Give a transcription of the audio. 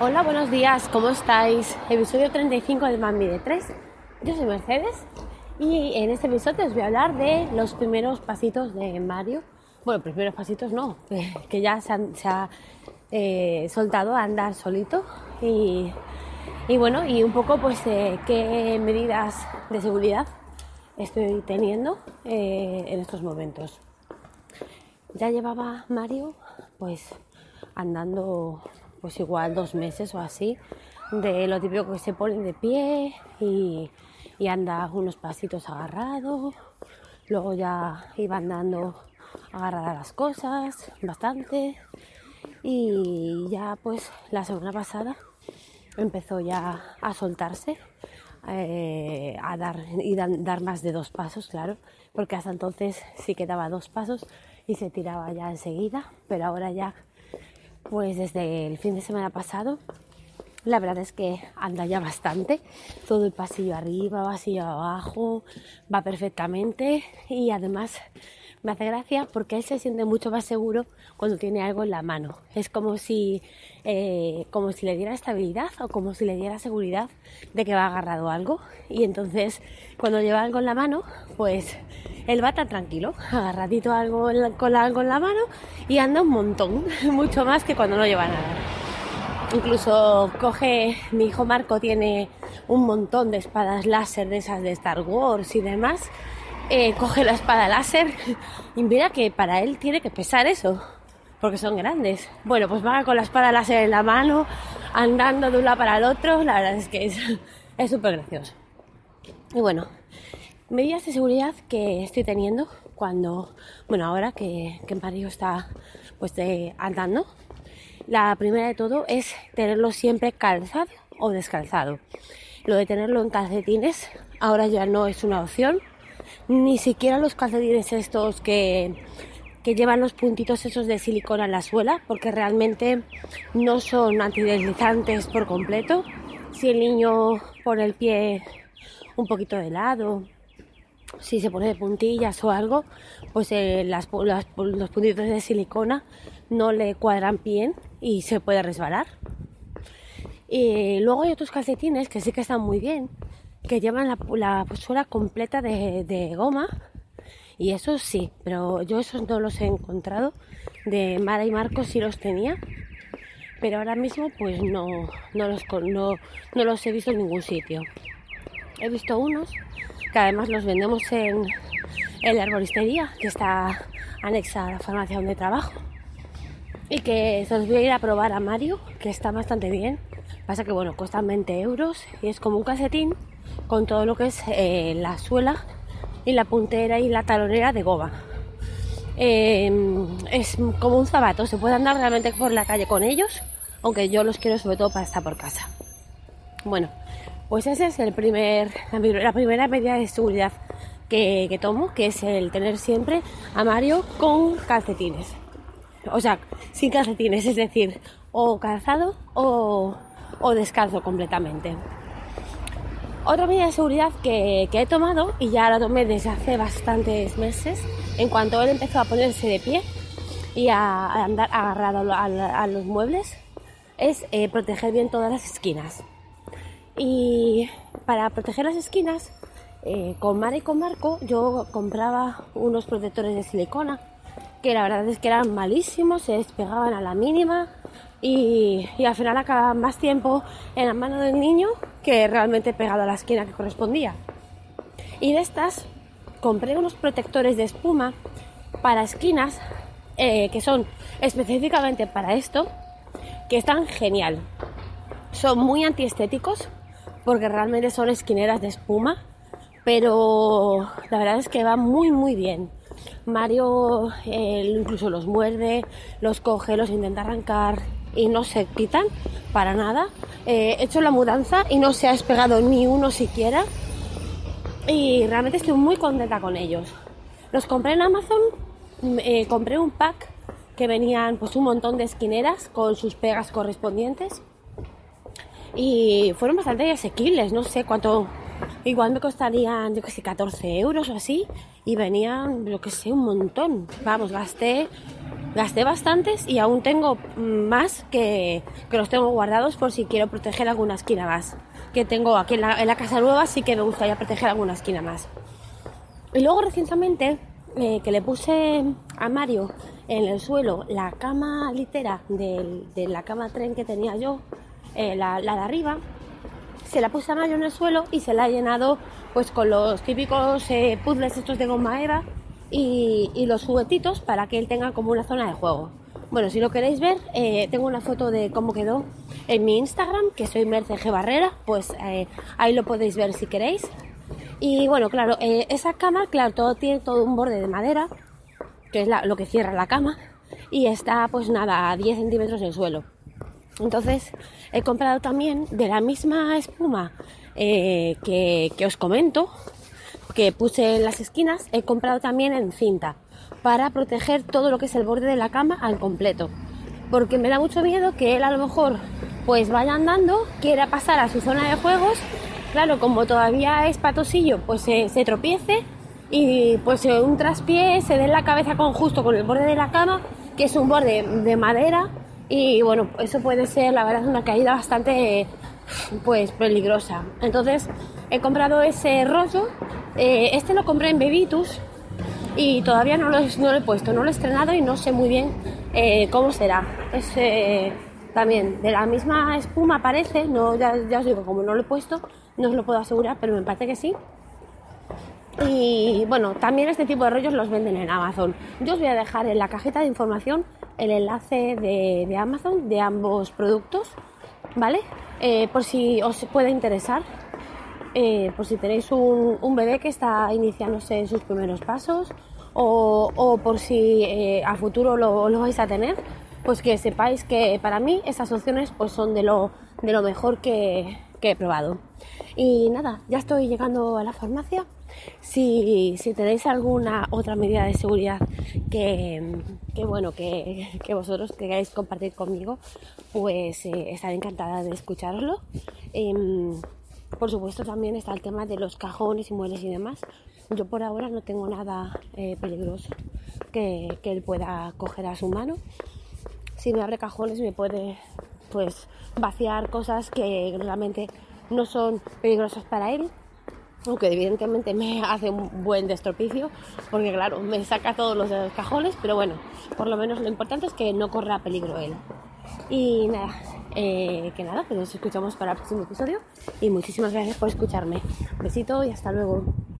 Hola, buenos días, ¿cómo estáis? Episodio 35 de Mami de 3. Yo soy Mercedes y en este episodio os voy a hablar de los primeros pasitos de Mario. Bueno, primeros pasitos no, que ya se, ha eh, soltado a andar solito y, bueno, y un poco pues qué medidas de seguridad estoy teniendo eh, en estos momentos. Ya llevaba Mario pues andando pues igual dos meses o así, de lo típico que se ponen de pie y, anda unos pasitos agarrado, luego ya iba andando agarrada a las cosas bastante y ya pues la semana pasada empezó ya a soltarse eh, a dar y dar más de dos pasos claro porque hasta entonces sí que daba dos pasos y se tiraba ya enseguida pero ahora ya pues desde el fin de semana pasado, la verdad es que anda ya bastante. Todo el pasillo arriba, pasillo abajo, va perfectamente y además me hace gracia porque él se siente mucho más seguro cuando tiene algo en la mano. Es como si, eh, como si le diera estabilidad o como si le diera seguridad de que va agarrado algo. Y entonces cuando lleva algo en la mano, pues él va tan tranquilo, agarradito algo con algo en la mano y anda un montón, mucho más que cuando no lleva nada. Incluso coge, mi hijo Marco tiene un montón de espadas láser de esas de Star Wars y demás. Eh, coge la espada láser y mira que para él tiene que pesar eso, porque son grandes. Bueno, pues va con la espada láser en la mano, andando de un lado para el otro, la verdad es que es súper gracioso. Y bueno, medidas de seguridad que estoy teniendo cuando, bueno, ahora que, que Mario está pues andando. La primera de todo es tenerlo siempre calzado o descalzado. Lo de tenerlo en calcetines ahora ya no es una opción. Ni siquiera los calcetines estos que, que llevan los puntitos esos de silicona en la suela, porque realmente no son antideslizantes por completo. Si el niño pone el pie un poquito de lado si se pone de puntillas o algo, pues eh, los puntitos de silicona no le cuadran bien y se puede resbalar. Y luego hay otros calcetines que sí que están muy bien, que llevan la, suela completa de, goma. Y esos sí, pero yo esos no los he encontrado. De Mara y Marcos sí los tenía, pero ahora mismo pues no, no, los, no, no los he visto en ningún sitio. He visto unos que además los vendemos en, la arboristería que está anexa a la farmacia donde trabajo y que se los voy a ir a probar a Mario que está bastante bien pasa que bueno cuestan 20 euros y es como un casetín con todo lo que es eh, la suela y la puntera y la talonera de goma em, es como un zapato se puede andar realmente por la calle con ellos aunque yo los quiero sobre todo para estar por casa bueno pues ese es el primer, la primera medida de seguridad que, tomo, que es el tener siempre a Mario con calcetines. O sea, sin calcetines, es decir, o calzado o, descalzo completamente. Otra medida de seguridad que, he tomado, y ya la tomé desde hace bastantes meses, en cuanto él empezó a ponerse de pie y a, andar agarrado a, los muebles, es eh, proteger bien todas las esquinas. Y para proteger las esquinas, eh, con Mara y con Marco, yo compraba unos protectores de silicona, que la verdad es que eran malísimos, se despegaban a la mínima y, al final acababan más tiempo en la mano del niño que realmente pegado a la esquina que correspondía. Y de estas compré unos protectores de espuma para esquinas eh, que son específicamente para esto, que están genial. Son muy antiestéticos porque realmente son esquineras de espuma, pero la verdad es que va muy muy bien. Mario incluso los muerde, los coge, los intenta arrancar y no se quitan para nada. Eh, he hecho la mudanza y no se ha despegado ni uno siquiera. Y realmente estoy muy contenta con ellos. Los compré en Amazon, eh, compré un pack que venían pues un montón de esquineras con sus pegas correspondientes y fueron bastante asequibles, no sé cuánto, igual me costarían, yo que sé, 14 euros o así, y venían, lo que sé, un montón. Vamos, gasté, gasté bastantes y aún tengo mm, más que, que los tengo guardados por si quiero proteger alguna esquina más. Que tengo aquí en la, en la casa nueva, sí que me gustaría proteger alguna esquina más. Y luego recientemente eh, que le puse a Mario en el suelo la cama litera de, de la cama tren que tenía yo, eh, la, la de arriba, se la puse a Mario en el suelo y se la ha llenado pues con los típicos eh, puzzles estos de goma eva y, los juguetitos para que él tenga como una zona de juego. Bueno, si lo queréis ver, eh, tengo una foto de cómo quedó en mi Instagram, que soy Merce G. Barrera, pues eh, ahí lo podéis ver si queréis. Y bueno, claro, eh, esa cama, claro, todo tiene todo un borde de madera, que es lo que cierra la cama, y está pues nada, a 10 centímetros del suelo. Entonces he comprado también de la misma espuma eh, que, que os comento, que puse en las esquinas, he comprado también en cinta para proteger todo lo que es el borde de la cama al completo. Porque me da mucho miedo que él a lo mejor pues vaya andando, quiera pasar a su zona de juegos, claro, como todavía es patosillo, pues se, tropiece y pues un traspié se dé en la cabeza con justo con el borde de la cama, que es un borde de madera y bueno, eso puede ser la verdad una caída bastante pues peligrosa. Entonces he comprado ese rollo, eh, este lo compré en Bebitus y todavía no lo, no lo he puesto, no lo he estrenado y no sé muy bien eh, cómo será. Es eh, también de la misma espuma parece, no, ya, ya os digo, como no lo he puesto, no os lo puedo asegurar, pero me parece que sí. Y bueno, también este tipo de rollos los venden en Amazon. Yo os voy a dejar en la cajita de información el enlace de, Amazon de ambos productos, ¿vale? Eh, por si os puede interesar, eh, por si tenéis un, bebé que está iniciándose en sus primeros pasos o, por si eh, a futuro lo, lo vais a tener, pues que sepáis que para mí esas opciones pues son de lo, de lo mejor que, que he probado. Y nada, ya estoy llegando a la farmacia. Si, tenéis alguna otra medida de seguridad que, bueno, que, vosotros queráis compartir conmigo, pues eh, estaré encantada de escucharlo. Em, por supuesto también está el tema de los cajones y muebles y demás. Yo por ahora no tengo nada eh, peligroso que, que él pueda coger a su mano. Si me abre cajones me puede pues vaciar cosas que realmente no son peligrosas para él aunque evidentemente me hace un buen destropicio porque claro me saca todos los cajones pero bueno por lo menos lo importante es que no corra peligro él. Y nada eh, que nada pues nos escuchamos para el próximo episodio y muchísimas gracias por escucharme. Besito y hasta luego